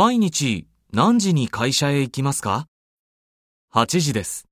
毎日何時に会社へ行きますか ?8 時です。